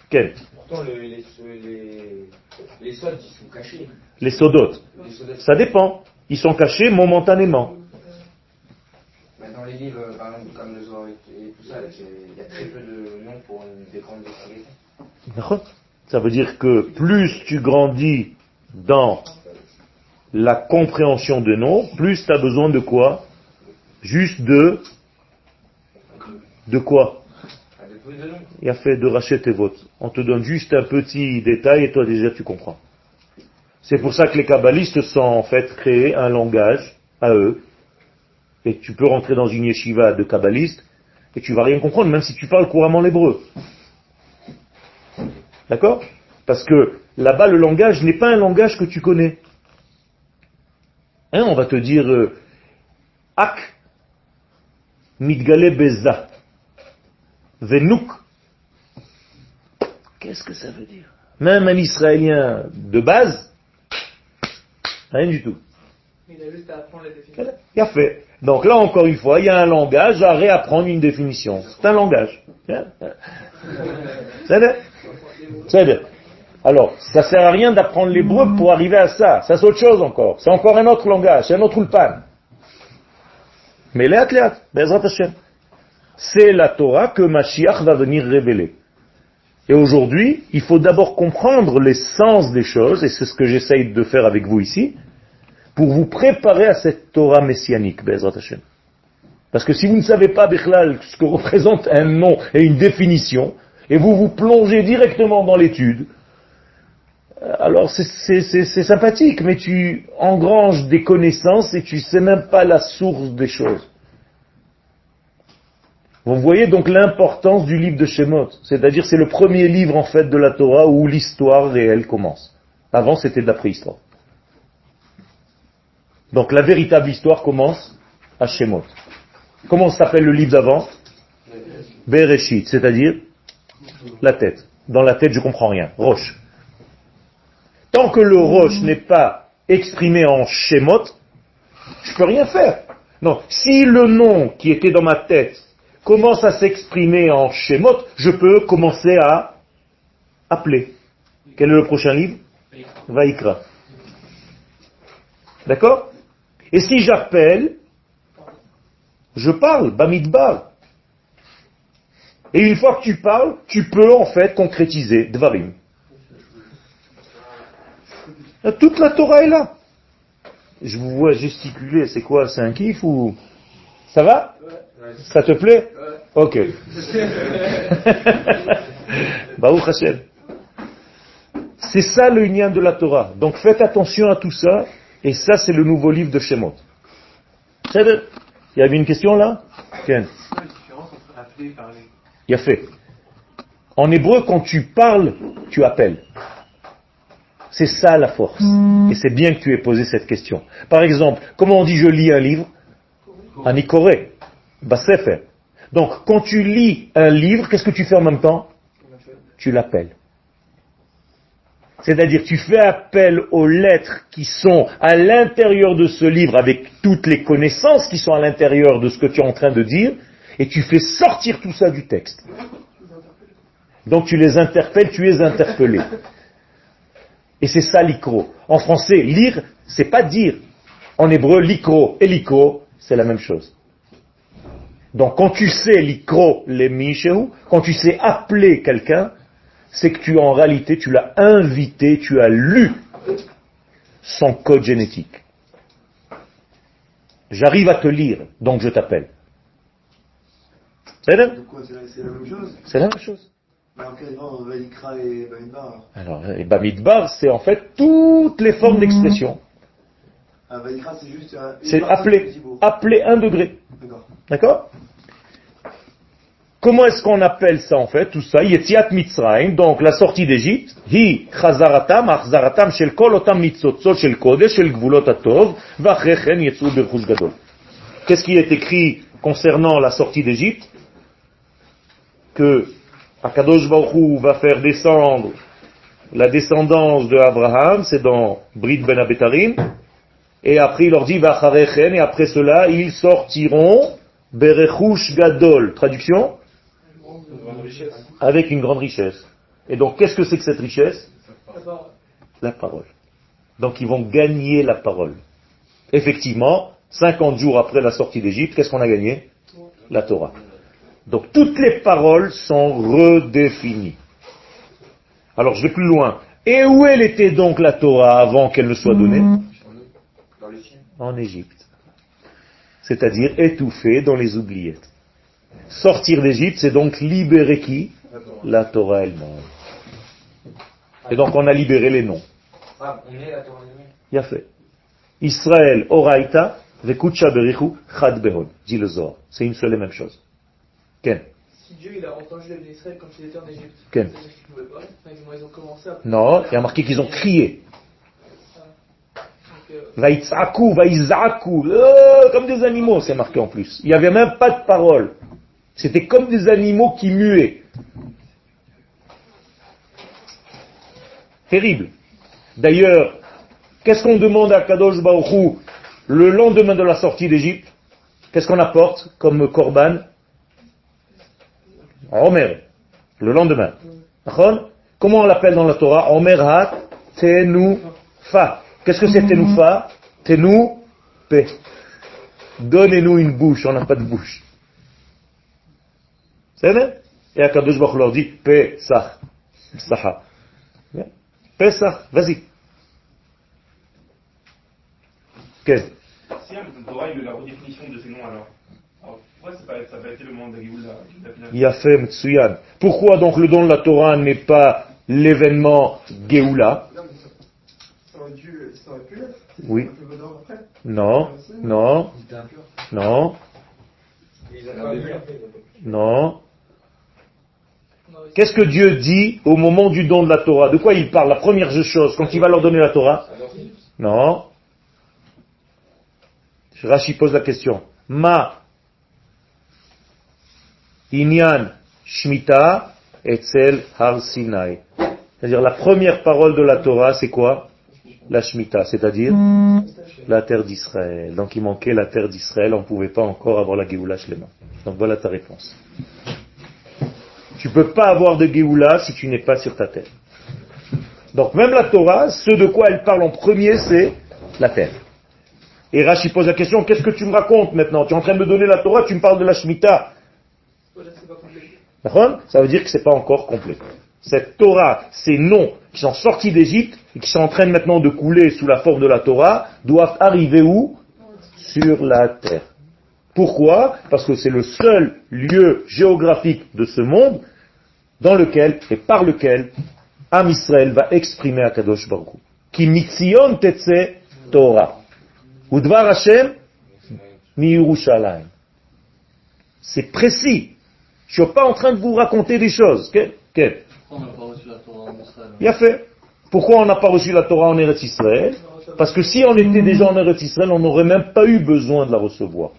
Quel? Pourtant, le- les, les, les soldes, ils sont cachés. Les sodotes. Les Ça dépend. Ils sont cachés momentanément. Dans les livres, euh, par exemple, comme le Zohar et tout ça, il y a très peu de noms pour des grandes autorités. Ça veut dire que plus tu grandis dans la compréhension de noms, plus tu as besoin de quoi? Juste de... De quoi? Il a fait de racheter tes votes. On te donne juste un petit détail et toi déjà tu comprends. C'est pour ça que les kabbalistes sont en fait créés un langage à eux. Et tu peux rentrer dans une yeshiva de kabbalistes et tu vas rien comprendre, même si tu parles couramment l'hébreu. D'accord? Parce que là-bas, le langage n'est pas un langage que tu connais. Hein, on va te dire euh, Ak Midgale Beza Venuk. Qu'est-ce que ça veut dire? Même un Israélien de base, rien du tout. Il a juste à apprendre la définition. Voilà, Il a fait. Donc là, encore une fois, il y a un langage à réapprendre une définition. C'est un langage. C'est vrai? C'est vrai. Alors, ça sert à rien d'apprendre l'hébreu pour arriver à ça. Ça, c'est autre chose encore. C'est encore un autre langage, c'est un autre ulpan. Mais léat léat, Bezrat. C'est la Torah que Mashiach va venir révéler. Et aujourd'hui, il faut d'abord comprendre l'essence des choses, et c'est ce que j'essaye de faire avec vous ici, pour vous préparer à cette Torah messianique, Bezrat Hashem. Parce que si vous ne savez pas, Bichlal, ce que représente un nom et une définition, et vous vous plongez directement dans l'étude, alors c'est- c'est c'est- c'est sympathique, mais tu engranges des connaissances et tu sais même pas la source des choses. Vous voyez donc l'importance du livre de Shemot. C'est-à-dire c'est le premier livre en fait de la Torah où l'histoire réelle commence. Avant c'était de la préhistoire. Donc la véritable histoire commence à Shemot. Comment s'appelle le livre d'avant? Bereshit, c'est-à-dire la tête. Dans la tête je comprends rien. Roche. Tant que le roche n'est pas exprimé en Shemot, je peux rien faire. Non, si le nom qui était dans ma tête commence à s'exprimer en Shemot, je peux commencer à appeler. Quel est le prochain livre? Vaikra. D'accord? Et si j'appelle, je parle, Bamidbar. Et une fois que tu parles, tu peux en fait concrétiser Dvarim. Toute la Torah est là. Je vous vois gesticuler, c'est quoi C'est un kiff ou... Ça va? Ça te plaît? Ok. Baruch Hashem. C'est ça le lien de la Torah. Donc faites attention à tout ça, et ça c'est le nouveau livre de Shemot. Il y avait une question là? Ken. Il a fait. En hébreu, quand tu parles, tu appelles. C'est ça la force. Et c'est bien que tu aies posé cette question. Par exemple, comment on dit je lis un livre? Un ikoré. Basefer. Donc, quand tu lis un livre, qu'est-ce que tu fais en même temps? Tu l'appelles. C'est-à-dire, tu fais appel aux lettres qui sont à l'intérieur de ce livre avec toutes les connaissances qui sont à l'intérieur de ce que tu es en train de dire, et tu fais sortir tout ça du texte. Donc tu les interpelles, tu es interpellé. Et c'est ça l'icro. En français, lire, c'est pas dire. En hébreu, l'icro et l'icro, c'est la même chose. Donc quand tu sais l'icro, les mishéhu, quand tu sais appeler quelqu'un, c'est que tu en réalité, tu l'as invité, tu as lu son code génétique. J'arrive à te lire, donc je t'appelle. C'est la même chose? C'est la même chose. Alors, et Bamidbar, c'est en fait toutes les formes d'expression. Ah, c'est du appeler, appeler un degré. D'accord. D'accord? Comment est-ce qu'on appelle ça en fait Tout ça, Yetziat Mitzrayim, donc la sortie d'Égypte, Hi Chazaratam, Achzaratam shel kol otam mitzotzot shel kodesh shel gvulot atov, vachrechen yetzu berchush gadol. Qu'est-ce qui est écrit concernant la sortie d'Égypte? Que Akadosh Baruch Hu va faire descendre la descendance de Abraham, c'est dans Brit Ben Abetarim, et après il leur dit Vacharechen, et après cela ils sortiront Berechush Gadol. Traduction? Avec une grande richesse. Et donc qu'est-ce que c'est que cette richesse? La parole. Donc ils vont gagner la parole. Effectivement, 50 jours après la sortie d'Égypte, qu'est-ce qu'on a gagné? La Torah. Donc toutes les paroles sont redéfinies. Alors je vais plus loin. Et où elle était donc la Torah avant qu'elle ne soit donnée ciel. En Égypte. C'est-à-dire étouffée dans les oubliettes. Sortir d'Égypte, c'est donc libérer qui? La Torah elle-même. Et donc on a libéré les noms. Ah. Il a fait. Israël, Oraita, Vekucha Berichu, Chad Behon. Dit le Zohar. C'est une seule et même chose. Commencé à. Non, il y a marqué qu'ils ont crié. Euh, Vaïtzaku, vaïzaku, euh, comme des animaux, c'est marqué en plus. Il n'y avait même pas de parole. C'était comme des animaux qui muaient. Terrible. D'ailleurs, qu'est-ce qu'on demande à Kadosh Baruch Hu le lendemain de la sortie d'Égypte? Qu'est-ce qu'on apporte comme korban? Omer, le lendemain. Comment on l'appelle dans la Torah Omer ha tenufa. Qu'est-ce que c'est tenufa Tenu pe. Donnez-nous une bouche, on n'a pas de bouche. C'est vrai Et Akadosh Baruch leur dit Pesach. Saha. Pesach, vas-y. Qu'est-ce. Alors, pourquoi donc le don de la Torah n'est pas l'événement Géoula? Oui. Non, non, non, non. Qu'est-ce que Dieu dit au moment du don de la Torah? De quoi il parle La première chose, quand il va leur donner la Torah? Non. Rashi pose la question. Ma Inyan Shmita Etzel Har Sinai. C'est-à-dire la première parole de la Torah, c'est quoi? La Shemitah, c'est-à-dire la terre d'Israël. Donc il manquait la terre d'Israël, on ne pouvait pas encore avoir la Géoula Shlema. Donc voilà ta réponse. Tu ne peux pas avoir de Géoula si tu n'es pas sur ta terre. Donc même la Torah, ce de quoi elle parle en premier, c'est la terre. Et Rashi pose la question, qu'est-ce que tu me racontes maintenant? Tu es en train de me donner la Torah, tu me parles de la Shemitah. Voilà, c'est pas complet. D'accord Ça veut dire que c'est pas encore complet. Cette Torah, ces noms qui sont sortis d'Égypte et qui sont en train maintenant de couler sous la forme de la Torah, doivent arriver où? Sur la terre. Pourquoi? Parce que c'est le seul lieu géographique de ce monde dans lequel et par lequel Am Israël va exprimer à Kadosh Baruch. Ki mitzion tetse Torah. Udvar Hashem mi. C'est précis. Je ne suis pas en train de vous raconter des choses. Quel On n'a pas reçu la Torah en Israël? Il a fait. Pourquoi on n'a pas reçu la Torah en Eretz Israël? Parce que si on était déjà en Eretz Israël, on n'aurait même pas eu besoin de la recevoir.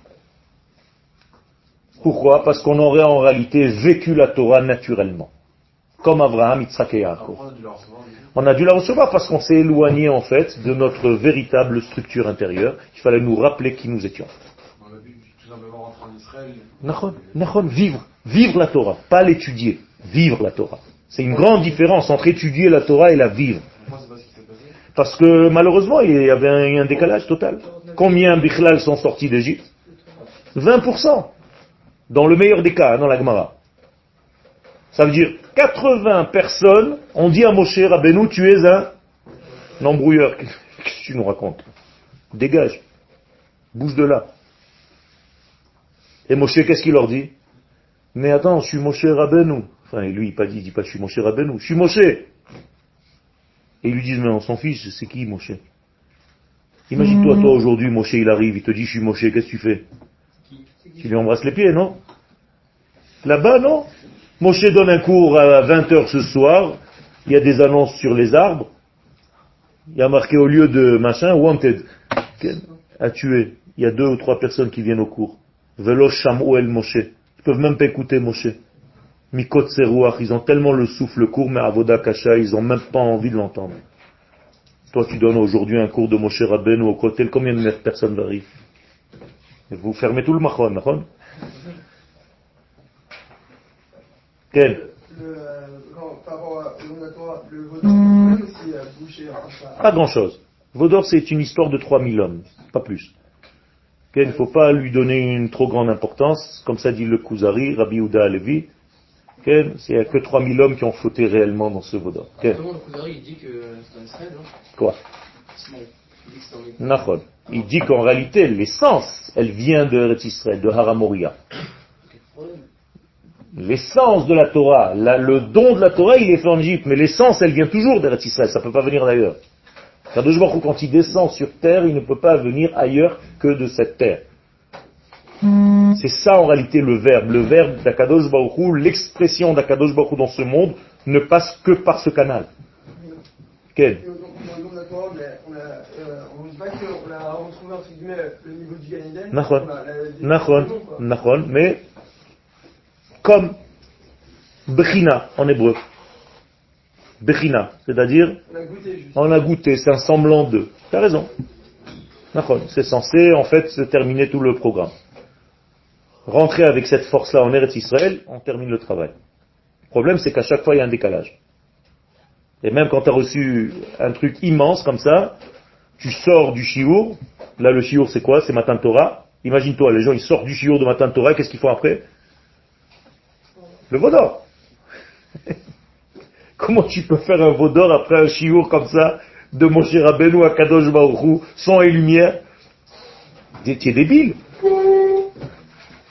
Pourquoi? Parce qu'on aurait en réalité vécu la Torah naturellement. Comme Abraham, Yitzhak et Yaakov. Pourquoi on a dû la recevoir dû parce qu'on s'est éloigné en fait de notre véritable structure intérieure. Il fallait nous rappeler qui nous étions. On a vu tout simplement rentrer en Israël. Nachon, nachon, vivre, vivre la Torah, pas l'étudier, vivre la Torah. C'est une grande différence entre étudier la Torah et la vivre. Parce que malheureusement, il y avait un, un décalage total. Combien Bichlal sont sortis d'Égypte? 20%. Dans le meilleur des cas, hein, dans la Gemara. Ça veut dire 80 personnes ont dit à Moshe Rabbeinu, tu es un embrouilleur. Qu'est-ce que tu nous racontes? Dégage. Bouge de là. Et Moshe, qu'est-ce qu'il leur dit? Mais attends, je suis Moshe Rabbeinu. Enfin, lui, il pas dit, il dit pas je suis Moshe Rabbeinu. Je suis Moshe. Et ils lui disent, mais on s'en fiche, c'est qui Moshe? Imagine-toi, toi aujourd'hui, Moshe, il arrive, il te dit, je suis Moshe, qu'est-ce que tu fais? Tu lui embrasses les pieds, non? Là-bas, non? Moshe donne un cours à 20h ce soir, il y a des annonces sur les arbres, il y a marqué au lieu de machin, wanted, à tuer. Il y a deux ou trois personnes qui viennent au cours. Velo el Moshe. Ils peuvent même pas écouter Moshe. Mikot Serouach, ils ont tellement le souffle court, mais Avoda Kasha, ils ont même pas envie de l'entendre. Toi, tu donnes aujourd'hui un cours de Moshe Rabbeinu au côté, combien de personnes arrivent Vous fermez tout le machon, machon? Quel? Pas grand-chose. Vaudor, c'est une histoire de 3000 hommes, pas plus. Il ne faut pas lui donner une trop grande importance, comme ça dit le Kuzari, Rabbi Uda Alevi. Il n'y a que 3000 hommes qui ont flotté réellement dans ce Justement, le Kuzari, il dit que c'est Israël, non? Quoi? Il dit qu'en réalité, l'essence, elle vient de Israël, de Haramoria. L'essence de la Torah, la- le don de la Torah, il est fait en Égypte, mais l'essence, elle vient toujours d'Eretz Israël, ça ne peut pas venir d'ailleurs. Kadosh Baruch Hu, quand il descend sur terre, il ne peut pas venir ailleurs que de cette terre. C'est ça en réalité le verbe. Le verbe d'Akadosh Baruch Hu, l'expression d'Akadosh Baruch Hu dans ce monde, ne passe que par ce canal. Quel euh. Nachon, mais comme Bechina en hébreu. Bechina, c'est-à-dire On a goûté c'est un semblant d'eux. T'as raison. Nachon, c'est censé en fait se terminer tout le programme. Rentrer avec cette force-là en Eretz Israël, on termine le travail. Le problème, c'est qu'à chaque fois, il y a un décalage. Et même quand tu as reçu un truc immense comme ça, tu sors du chiour. Là, le chiour, c'est quoi? C'est Matan Torah. Imagine-toi, les gens, ils sortent du chiour de Matan Torah, qu'est-ce qu'ils font après? Le vaudor. Comment tu peux faire un vaudor après un chiour comme ça, de Moshe Rabbeinu à Kadosh Baruch Hu, son et lumière? Tu es débile.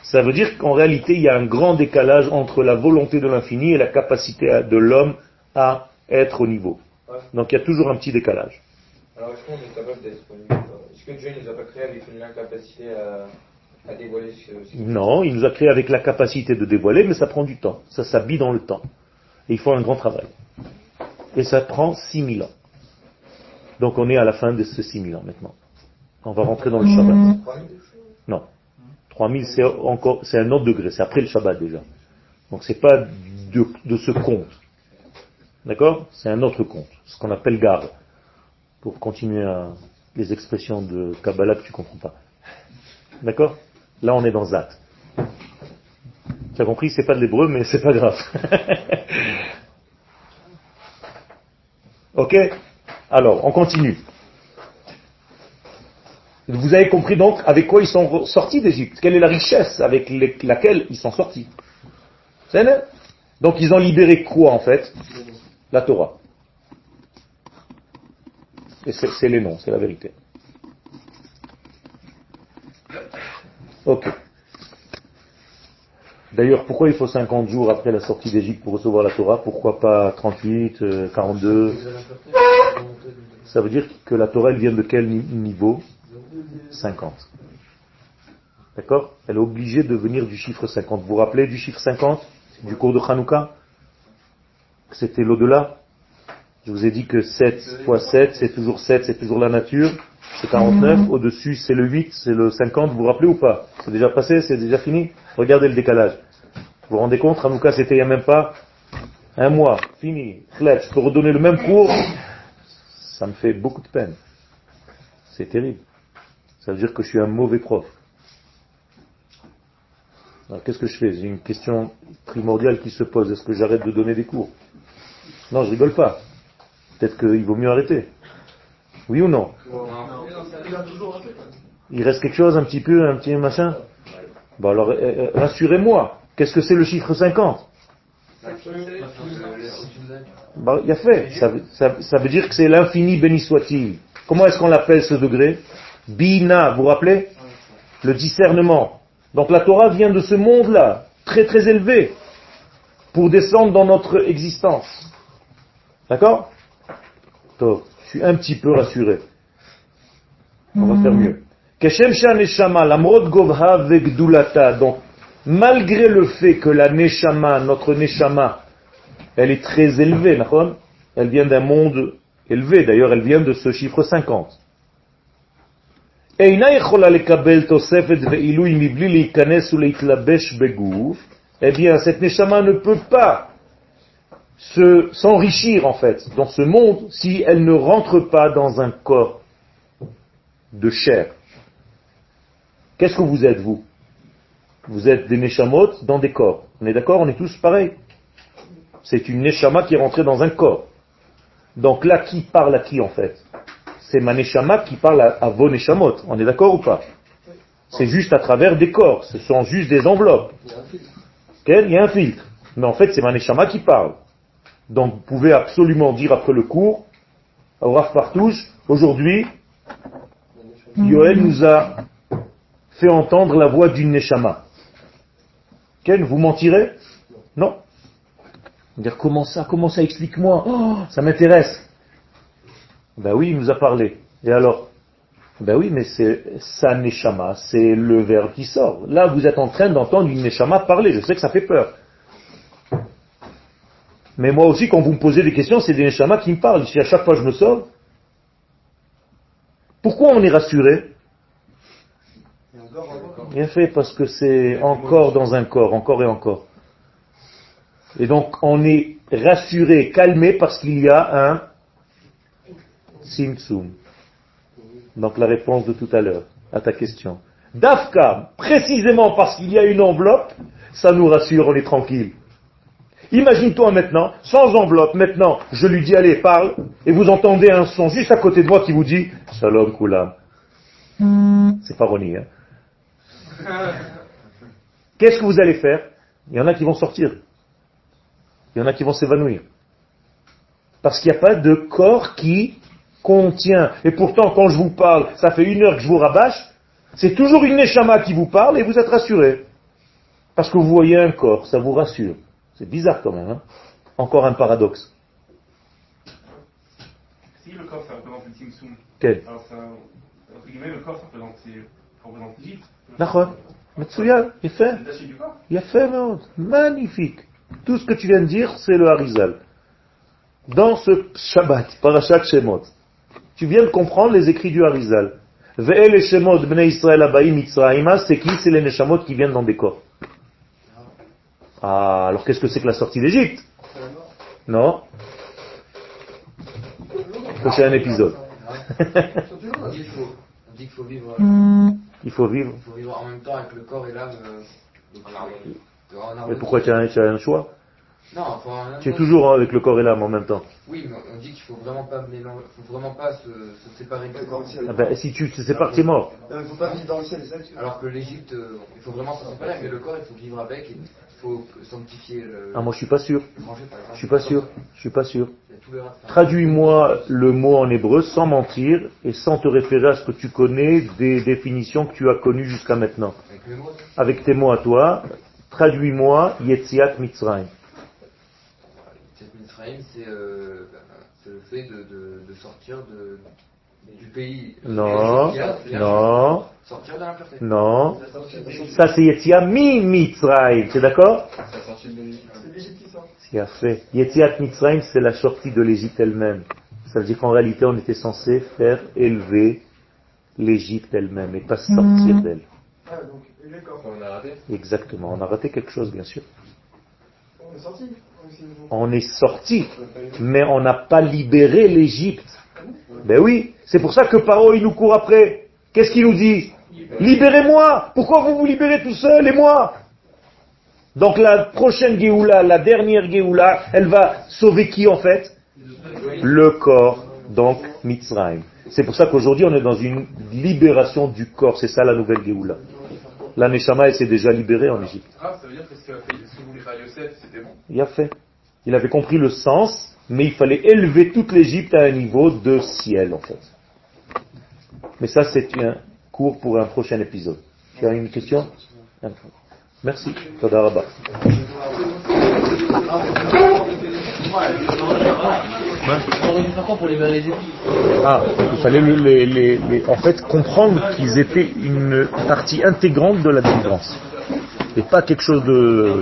Ça veut dire qu'en réalité, il y a un grand décalage entre la volonté de l'infini et la capacité de l'homme à être au niveau. Donc il y a toujours un petit décalage. Alors est-ce qu'on est capable d'être euh, Est-ce que Dieu nous a pas créé avec une incapacité à, à dévoiler ce, ce Non, il nous a créé avec la capacité de dévoiler, mais ça prend du temps. Ça s'habille dans le temps. Et il faut un grand travail. Et ça prend 6000 ans. Donc on est à la fin de ces 6000 ans maintenant. On va rentrer dans le Shabbat. 3000 Non. 3000 c'est encore, c'est un autre degré, c'est après le Shabbat déjà. Donc c'est pas de, de ce compte. D'accord? C'est un autre compte, ce qu'on appelle garde. Pour continuer à les expressions de Kabbalah que tu comprends pas. D'accord? Là on est dans Zat. Tu as compris, c'est pas de l'hébreu, mais c'est pas grave. ok? Alors, on continue. Vous avez compris donc avec quoi ils sont sortis d'Égypte Quelle est la richesse avec laquelle ils sont sortis Donc ils ont libéré quoi en fait? La Torah. Et c'est les noms, c'est la vérité. Ok. D'ailleurs, pourquoi il faut 50 jours après la sortie d'Égypte pour recevoir la Torah? Pourquoi pas 38, euh, 42 Ça veut dire que la Torah, elle vient de quel ni- niveau? 50. D'accord? Elle est obligée de venir du chiffre 50. Vous vous rappelez du chiffre 50 Du cours de Hanouka? C'était l'au-delà? Je vous ai dit que 7 fois 7, c'est toujours 7, c'est toujours la nature. C'est 49. Au-dessus, c'est le 8, c'est le 50. Vous vous rappelez ou pas? C'est déjà passé C'est déjà fini? Regardez le décalage. Vous vous rendez compte Hanouka, c'était il n'y a même pas un mois. Fini. Je peux redonner le même cours. Ça me fait beaucoup de peine. C'est terrible. Ça veut dire que je suis un mauvais prof. Alors qu'est-ce que je fais? J'ai une question primordiale qui se pose. Est-ce que j'arrête de donner des cours? Non, je rigole pas. Peut-être qu'il vaut mieux arrêter. Oui ou non? Il reste quelque chose, un petit peu, un petit machin? Bon alors, euh, euh, rassurez-moi. Qu'est-ce que c'est le chiffre 50 Bah, il a fait. Ça, veut- ça- ça veut dire que c'est l'infini béni soit-il. Comment est-ce qu'on l'appelle ce degré Bina, vous vous rappelez Le discernement. Donc la Torah vient de ce monde-là, très très élevé, pour descendre dans notre existence. D'accord Je suis un petit peu rassuré. On va faire mieux. Keshem sha neshama, lamrod govha vegdulata. Donc, malgré le fait que la Neshama, notre Neshama, elle est très élevée, elle vient d'un monde élevé, d'ailleurs elle vient de ce chiffre 50. Eh bien, cette Neshama ne peut pas s'enrichir, en fait, dans ce monde, si elle ne rentre pas dans un corps de chair. Qu'est-ce que vous êtes, vous? Vous êtes des neshamot dans des corps. On est d'accord On est tous pareils. C'est une neshama qui est rentrée dans un corps. Donc là, qui parle à qui, en fait? C'est ma neshama qui parle à, à vos neshamot. On est d'accord ou pas? C'est juste à travers des corps. Ce sont juste des enveloppes. Il y a un filtre. Mais en fait, c'est ma neshama qui parle. Donc, vous pouvez absolument dire après le cours, au Rav Partouche, aujourd'hui, Yoel nous a fait entendre la voix d'une Neshama. Ken, vous mentirez Non. Dire comment ça, comment ça, explique-moi. Oh, ça m'intéresse. Ben oui, il nous a parlé. Et alors? Ben oui, mais c'est sa Neshama, c'est le verbe qui sort. Là, vous êtes en train d'entendre une Neshama parler. Je sais que ça fait peur. Mais moi aussi, quand vous me posez des questions, c'est des Neshama qui me parlent. Si à chaque fois je me sauve, pourquoi on est rassuré? Bien fait, parce que c'est encore dans un corps, encore et encore. Et donc, on est rassuré, calmé, parce qu'il y a un simtsum. Donc, la réponse de tout à l'heure à ta question. Dafka, précisément parce qu'il y a une enveloppe, ça nous rassure, on est tranquille. Imagine-toi maintenant, sans enveloppe, maintenant, je lui dis, allez, parle, et vous entendez un son juste à côté de moi qui vous dit, Shalom Koulam. C'est pas Ronnie, hein. Qu'est-ce que vous allez faire? Il y en a qui vont sortir. Il y en a qui vont s'évanouir. Parce qu'il n'y a pas de corps qui contient. Et pourtant, quand je vous parle, ça fait une heure que je vous rabâche, c'est toujours une neshama qui vous parle et vous êtes rassuré. Parce que vous voyez un corps, ça vous rassure. C'est bizarre quand même. hein Encore un paradoxe. si le corps ça représente le Quel? alors ça, entre guillemets, le corps ça représente, D'accord. Magnifique. Tout ce que tu viens de dire, c'est le Harizal. Dans ce Shabbat, Parashat Shemot, tu viens de comprendre les écrits du Harizal. Ve'el Shemot bnei Israël abaïm Mitzraïma, ah, c'est qui? C'est les Neshamot qui viennent dans des corps. Ah, alors qu'est-ce que c'est que la sortie d'Égypte? Non Prochain épisode. On dit qu'il faut vivre. Hmm. Il faut vivre. il faut vivre en même temps avec le corps et l'âme euh. En harmonie. Mais pourquoi tu as, un- tu as un choix Non, Tu es toujours avec le corps et l'âme en même temps. Oui, mais on dit qu'il faut vraiment pas mélanger, faut vraiment pas se, se séparer du corps. Ah ben, si tu te sépares, tu es mort. Non, mais faut pas vivre dans le ciel, c'est ça tu Alors que l'Égypte, euh, il faut vraiment s'en séparer, mais le corps, il faut vivre avec, et il faut sanctifier le, Ah, moi je suis pas sûr. manger. Je suis pas sûr. Je suis pas sûr. Traduis-moi le mot en hébreu sans mentir et sans te référer à ce que tu connais des définitions que tu as connues jusqu'à maintenant. Avec le mot, Avec tes mots à toi, traduis-moi Yetziat Mitzrayim. cette Mitzrayim, c'est euh, c'est le fait de, de, de sortir de, du pays. Non, non, Sortir de l'impureté. non. Ça c'est Yetziat mi Mitzrayim, c'est d'accord? C'est fait. Yetziat Mitzrayim, c'est la sortie de l'Égypte elle-même. Ça veut dire qu'en réalité, on était censé faire élever l'Égypte elle-même et pas sortir d'elle. Ah, donc, et les corps. On a raté. Exactement. On a raté quelque chose, bien sûr. On est sorti. On est- On est sorti, mais on n'a pas libéré l'Égypte. Ben oui, c'est pour ça que Paro il nous court après. Qu'est-ce qu'il nous dit Libérez-moi Pourquoi vous vous libérez tout seul et moi Donc la prochaine Géoula, la dernière Géoula, elle va sauver qui en fait Le corps, donc Mitzrayim. C'est pour ça qu'aujourd'hui on est dans une libération du corps, c'est ça la nouvelle Géoula. La Neshama elle s'est déjà libérée en Égypte. Ah, ça veut dire que ce que fait- ce que voulait faire Yosef, c'était bon. Il a fait. Il avait compris le sens, mais il fallait élever toute l'Égypte à un niveau de ciel, en fait. Mais ça, c'est un cours pour un prochain épisode. Tu as une question? Merci. Ah, il fallait le- les, les- les- en fait comprendre qu'ils étaient une partie intégrante de la délivrance. Et pas quelque chose de